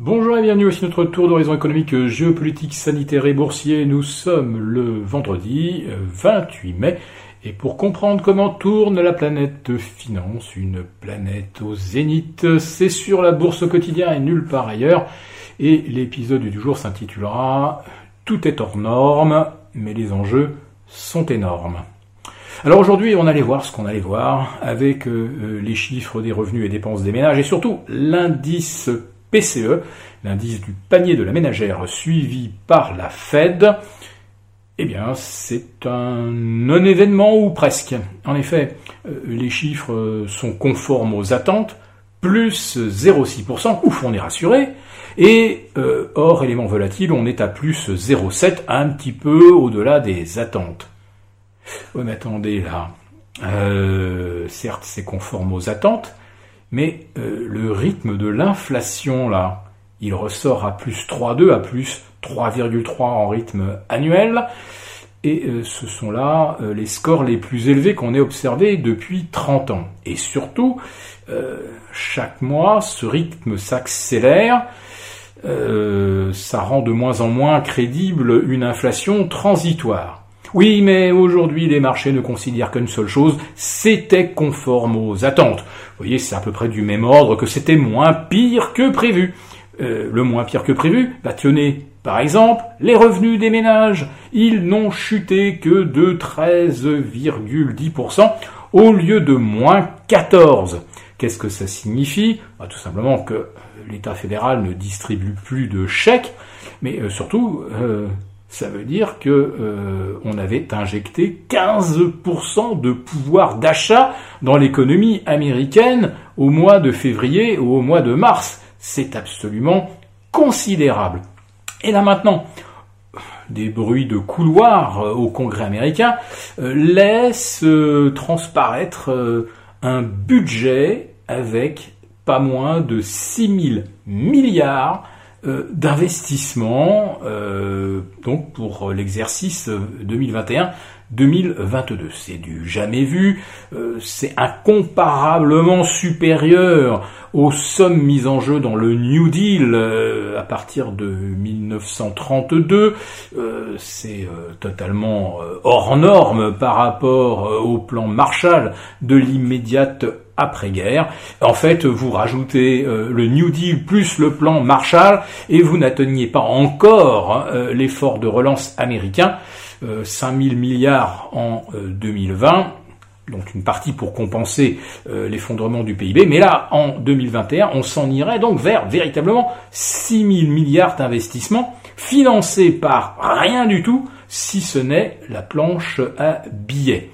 Bonjour et bienvenue aussi notre tour d'horizon économique, géopolitique, sanitaire et boursier. Nous sommes le vendredi 28 mai et pour comprendre comment tourne la planète finance, une planète au zénith, c'est sur la bourse au quotidien et nulle part ailleurs. Et l'épisode du jour s'intitulera Tout est hors norme, mais les enjeux sont énormes. Alors aujourd'hui, on allait voir ce qu'on allait voir avec euh, euh, les chiffres des revenus et dépenses des ménages et surtout l'indice PCE, l'indice du panier de la ménagère suivi par la Fed. Eh bien, c'est un non-événement ou presque. En effet, euh, les chiffres sont conformes aux attentes, plus 0,6%, ouf, on est rassuré. Et hors élément volatile, on est à plus 0,7%, un petit peu au-delà des attentes. Oui, mais attendez, là, euh, certes, c'est conforme aux attentes, mais euh, le rythme de l'inflation, là, il ressort à plus 3,2, à plus 3,3 en rythme annuel, et euh, ce sont là les scores les plus élevés qu'on ait observés depuis 30 ans. Et surtout, chaque mois, ce rythme s'accélère, ça rend de moins en moins crédible une inflation transitoire. Oui, mais aujourd'hui, les marchés ne considèrent qu'une seule chose, c'était conforme aux attentes. Vous voyez, c'est à peu près du même ordre que c'était moins pire que prévu. Euh, le moins pire que prévu, bah tenez, par exemple, les revenus des ménages, ils n'ont chuté que de 13,10% au lieu de moins 14. Qu'est-ce que ça signifie? Bah, Tout simplement que l'État fédéral ne distribue plus de chèques, mais euh, surtout, euh, ça veut dire que euh, on avait injecté 15% de pouvoir d'achat dans l'économie américaine au mois de février ou au mois de mars. C'est absolument considérable. Et là maintenant, des bruits de couloir euh, au Congrès américain euh, laissent transparaître un budget avec pas moins de 6 000 milliards euh, d'investissement euh, donc pour l'exercice 2021-2022. C'est du jamais vu, euh, c'est incomparablement supérieur aux sommes mises en jeu dans le New Deal à partir de 1932. c'est totalement hors norme par rapport au plan Marshall de l'immédiate après-guerre. En fait, vous rajoutez euh, le New Deal plus le plan Marshall et vous n'atteignez pas encore hein, euh, l'effort de relance américain, 5 euh, 000 milliards en 2020 donc une partie pour compenser l'effondrement du PIB, mais là, en 2021, on s'en irait donc vers véritablement 6 000 milliards d'investissements financés par rien du tout, si ce n'est la planche à billets.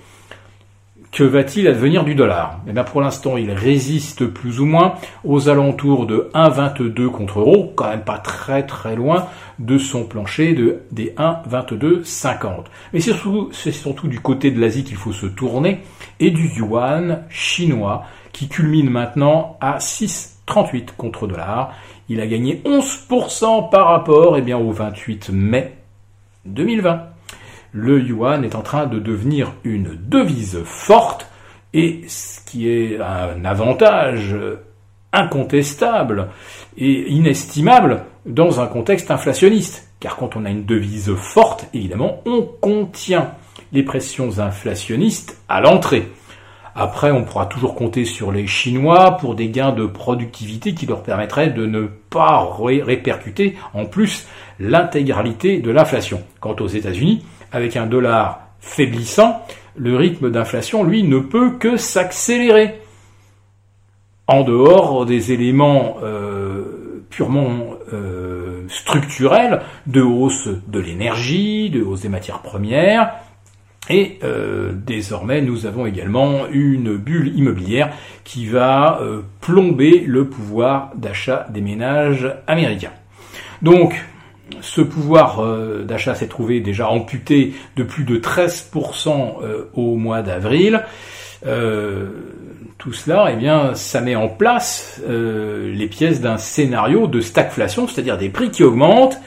Que va-t-il advenir du dollar? Eh bien pour l'instant, il résiste plus ou moins aux alentours de 1,22 contre euro, quand même pas très très loin de son plancher de, des 1,2250. Mais c'est surtout, du côté de l'Asie qu'il faut se tourner, et du yuan chinois, qui culmine maintenant à 6,38 contre dollar. Il a gagné 11% par rapport eh bien, au 28 mai 2020 le yuan est en train de devenir une devise forte et ce qui est un avantage incontestable et inestimable dans un contexte inflationniste. Car quand on a une devise forte, évidemment, on contient les pressions inflationnistes à l'entrée. Après, on pourra toujours compter sur les Chinois pour des gains de productivité qui leur permettraient de ne pas répercuter en plus l'intégralité de l'inflation. Quant aux États-Unis, avec un dollar faiblissant, le rythme d'inflation, lui, ne peut que s'accélérer. En dehors des éléments euh, purement euh, structurels de hausse de l'énergie, de hausse des matières premières, et euh, désormais, nous avons également une bulle immobilière qui va plomber le pouvoir d'achat des ménages américains. Ce pouvoir euh, d'achat s'est trouvé déjà amputé de plus de 13% euh, au mois d'avril. Euh, tout cela, eh bien, ça met en place les pièces d'un scénario de stagflation, c'est-à-dire des prix qui augmentent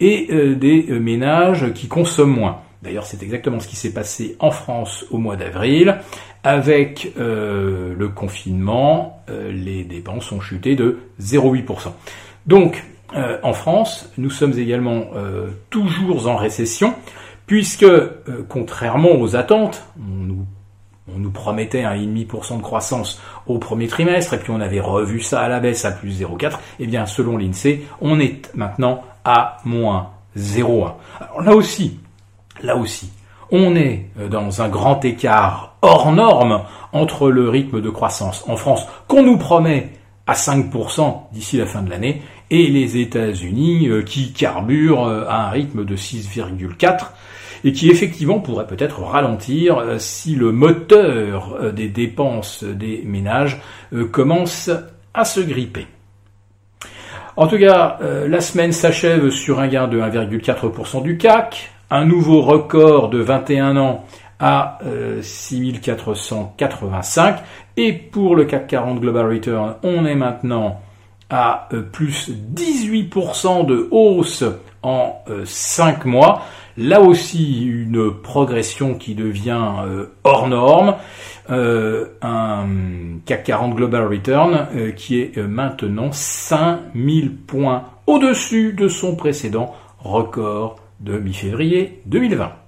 et des ménages qui consomment moins. D'ailleurs, c'est exactement ce qui s'est passé en France au mois d'avril. Avec le confinement, les dépenses ont chuté de 0,8%. Donc, en France, nous sommes également toujours en récession, puisque, contrairement aux attentes, on nous promettait un 1,5% de croissance au premier trimestre, et puis on avait revu ça à la baisse à plus 0,4, et eh bien selon l'INSEE, on est maintenant à moins 0,1. Alors là aussi, là aussi, on est euh, dans un grand écart hors norme entre le rythme de croissance en France qu'on nous promet à 5% d'ici la fin de l'année et les États-Unis euh, qui carburent euh, à un rythme de 6,4 et qui effectivement pourrait peut-être ralentir euh, si le moteur des dépenses des ménages commence à se gripper. En tout cas, la semaine s'achève sur un gain de 1,4% du CAC, un nouveau record de 21 ans à 6485 et pour le CAC 40 Global Return, on est maintenant à plus 18% de hausse en 5 mois. Là aussi, une progression qui devient euh, hors norme. Euh, un CAC 40 Global Return euh, qui est maintenant 5000 points au-dessus de son précédent record de mi-février 2020.